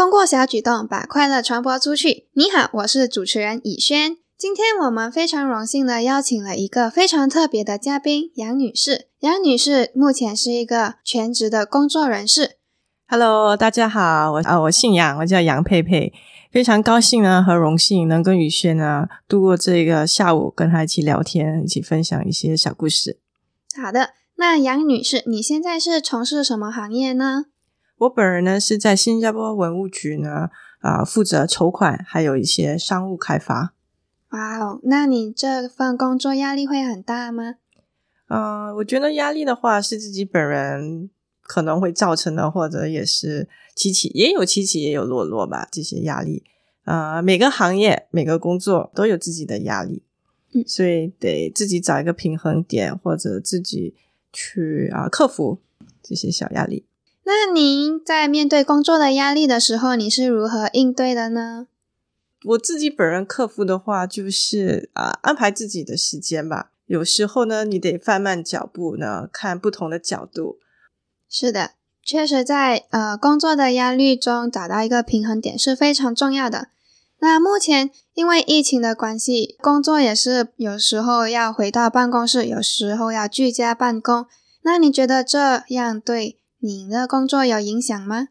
通过小举动把快乐传播出去。你好，我是主持人以轩。今天我们非常荣幸的邀请了一个非常特别的嘉宾杨女士。杨女士目前是一个全职的工作人士。Hello，大家好，我啊我姓杨，我叫杨佩佩，非常高兴呢和荣幸能跟宇轩呢度过这个下午，跟他一起聊天，一起分享一些小故事。好的，那杨女士，你现在是从事什么行业呢？我本人呢是在新加坡文物局呢啊负责筹款，还有一些商务开发。哇哦，那你这份工作压力会很大吗？嗯，我觉得压力的话是自己本人可能会造成的，或者也是起起也有起起也有落落吧。这些压力，呃，每个行业每个工作都有自己的压力，嗯，所以得自己找一个平衡点，或者自己去啊克服这些小压力。那您在面对工作的压力的时候，你是如何应对的呢？我自己本人克服的话，就是啊安排自己的时间吧。有时候呢，你得放慢脚步呢，看不同的角度。是的，确实在呃工作的压力中找到一个平衡点是非常重要的。那目前因为疫情的关系，工作也是有时候要回到办公室，有时候要居家办公。那你觉得这样对？你的工作有影响吗？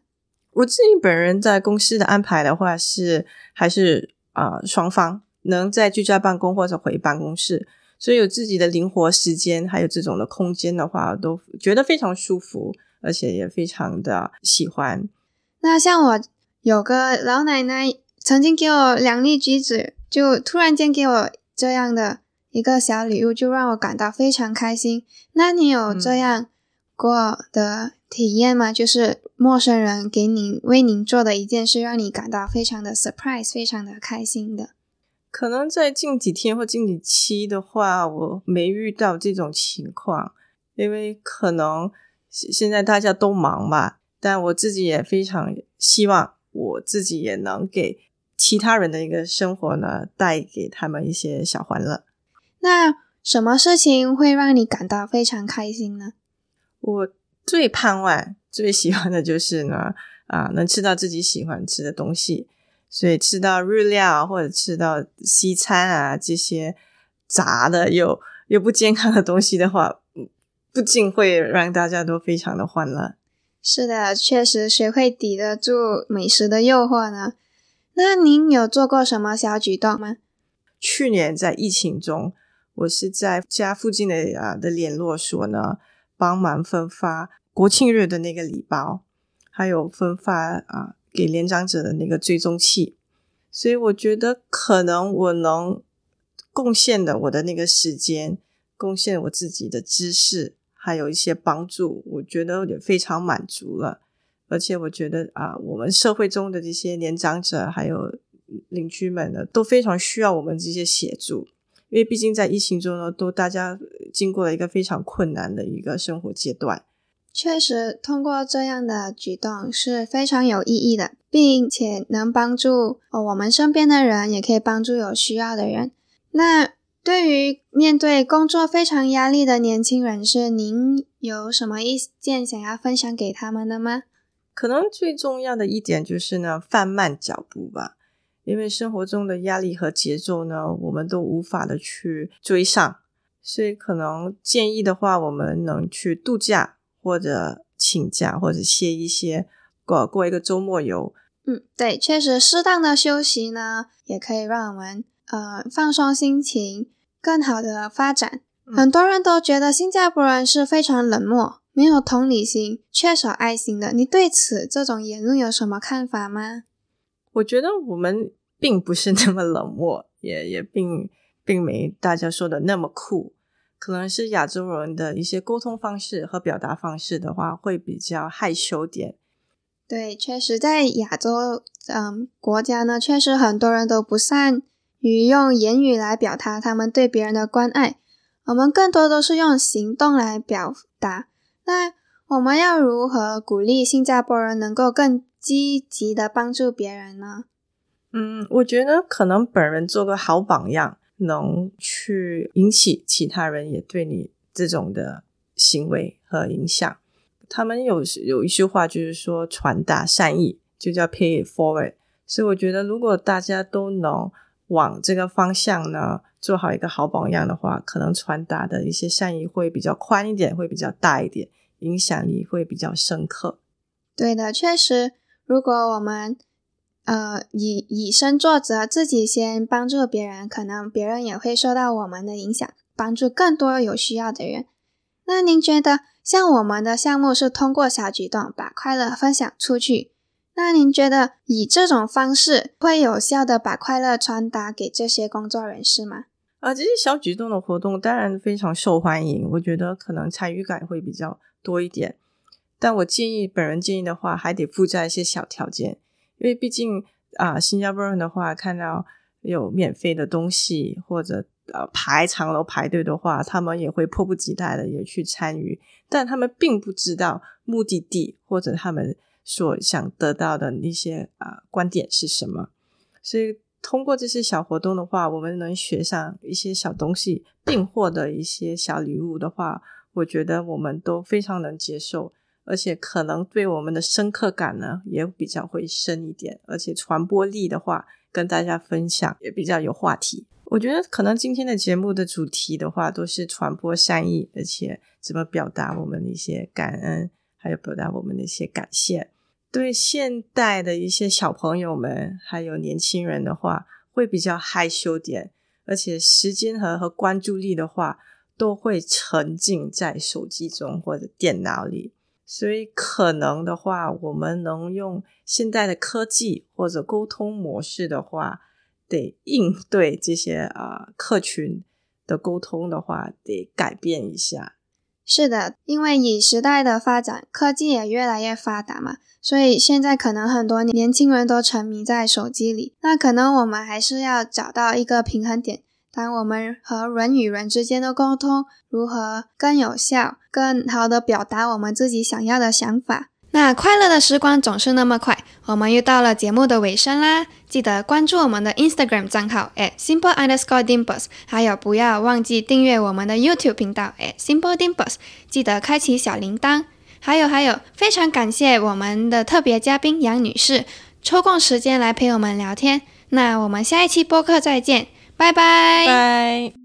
我自己本人在公司的安排的话是还是啊双方能在居家办公或者回办公室，所以有自己的灵活时间，还有这种的空间的话，都觉得非常舒服，而且也非常的喜欢。那像我有个老奶奶曾经给我两粒橘子，就突然间给我这样的一个小礼物，就让我感到非常开心。那你有这样过的？体验吗？就是陌生人给你为您做的一件事，让你感到非常的 surprise，非常的开心的。可能在近几天或近几期的话，我没遇到这种情况，因为可能现在大家都忙吧。但我自己也非常希望，我自己也能给其他人的一个生活呢，带给他们一些小欢乐。那什么事情会让你感到非常开心呢？我。最盼望、最喜欢的就是呢，啊，能吃到自己喜欢吃的东西。所以吃到日料或者吃到西餐啊，这些杂的又又不健康的东西的话，不仅会让大家都非常的欢乐。是的，确实学会抵得住美食的诱惑呢。那您有做过什么小举动吗？去年在疫情中，我是在家附近的啊的联络所呢。帮忙分发国庆日的那个礼包，还有分发啊给年长者的那个追踪器，所以我觉得可能我能贡献的我的那个时间，贡献我自己的知识，还有一些帮助，我觉得也非常满足了。而且我觉得啊，我们社会中的这些年长者还有邻居们呢，都非常需要我们这些协助。因为毕竟在疫情中呢，都大家经过了一个非常困难的一个生活阶段。确实，通过这样的举动是非常有意义的，并且能帮助哦我们身边的人，也可以帮助有需要的人。那对于面对工作非常压力的年轻人士，您有什么意见想要分享给他们的吗？可能最重要的一点就是呢，放慢脚步吧。因为生活中的压力和节奏呢，我们都无法的去追上，所以可能建议的话，我们能去度假或者请假或者歇一歇，过过一个周末游。嗯，对，确实适当的休息呢，也可以让我们呃放松心情，更好的发展。很多人都觉得新加坡人是非常冷漠、没有同理心、缺少爱心的，你对此这种言论有什么看法吗？我觉得我们并不是那么冷漠，也也并并没大家说的那么酷。可能是亚洲人的一些沟通方式和表达方式的话，会比较害羞点。对，确实，在亚洲嗯国家呢，确实很多人都不善于用言语来表达他们对别人的关爱。我们更多都是用行动来表达。那我们要如何鼓励新加坡人能够更？积极的帮助别人呢？嗯，我觉得可能本人做个好榜样，能去引起其他人也对你这种的行为和影响。他们有有一句话就是说，传达善意就叫 pay it forward。所以我觉得，如果大家都能往这个方向呢，做好一个好榜样的话，可能传达的一些善意会比较宽一点，会比较大一点，影响力会比较深刻。对的，确实，如果我们呃以以身作则，自己先帮助别人，可能别人也会受到我们的影响，帮助更多有需要的人。那您觉得，像我们的项目是通过小举动把快乐分享出去？那您觉得以这种方式会有效的把快乐传达给这些工作人士吗？啊，这些小举动的活动当然非常受欢迎，我觉得可能参与感会比较多一点。但我建议，本人建议的话，还得附加一些小条件，因为毕竟啊，新加坡人的话，看到有免费的东西或者呃排长龙排队的话，他们也会迫不及待的也去参与，但他们并不知道目的地或者他们。所想得到的一些啊观点是什么？所以通过这些小活动的话，我们能学上一些小东西，并获得一些小礼物的话，我觉得我们都非常能接受，而且可能对我们的深刻感呢也比较会深一点，而且传播力的话，跟大家分享也比较有话题。我觉得可能今天的节目的主题的话，都是传播善意，而且怎么表达我们的一些感恩。还有表达我们的一些感谢，对现代的一些小朋友们，还有年轻人的话，会比较害羞点，而且时间和和关注力的话，都会沉浸在手机中或者电脑里，所以可能的话，我们能用现代的科技或者沟通模式的话，得应对这些啊客群的沟通的话，得改变一下。是的，因为以时代的发展，科技也越来越发达嘛，所以现在可能很多年轻人都沉迷在手机里。那可能我们还是要找到一个平衡点，当我们和人与人之间的沟通如何更有效、更好的表达我们自己想要的想法。那快乐的时光总是那么快，我们又到了节目的尾声啦！记得关注我们的 Instagram 账号 at simple underscore dimples，还有不要忘记订阅我们的 YouTube 频道 at simple dimples，记得开启小铃铛。还有还有，非常感谢我们的特别嘉宾杨女士抽空时间来陪我们聊天。那我们下一期播客再见，拜拜。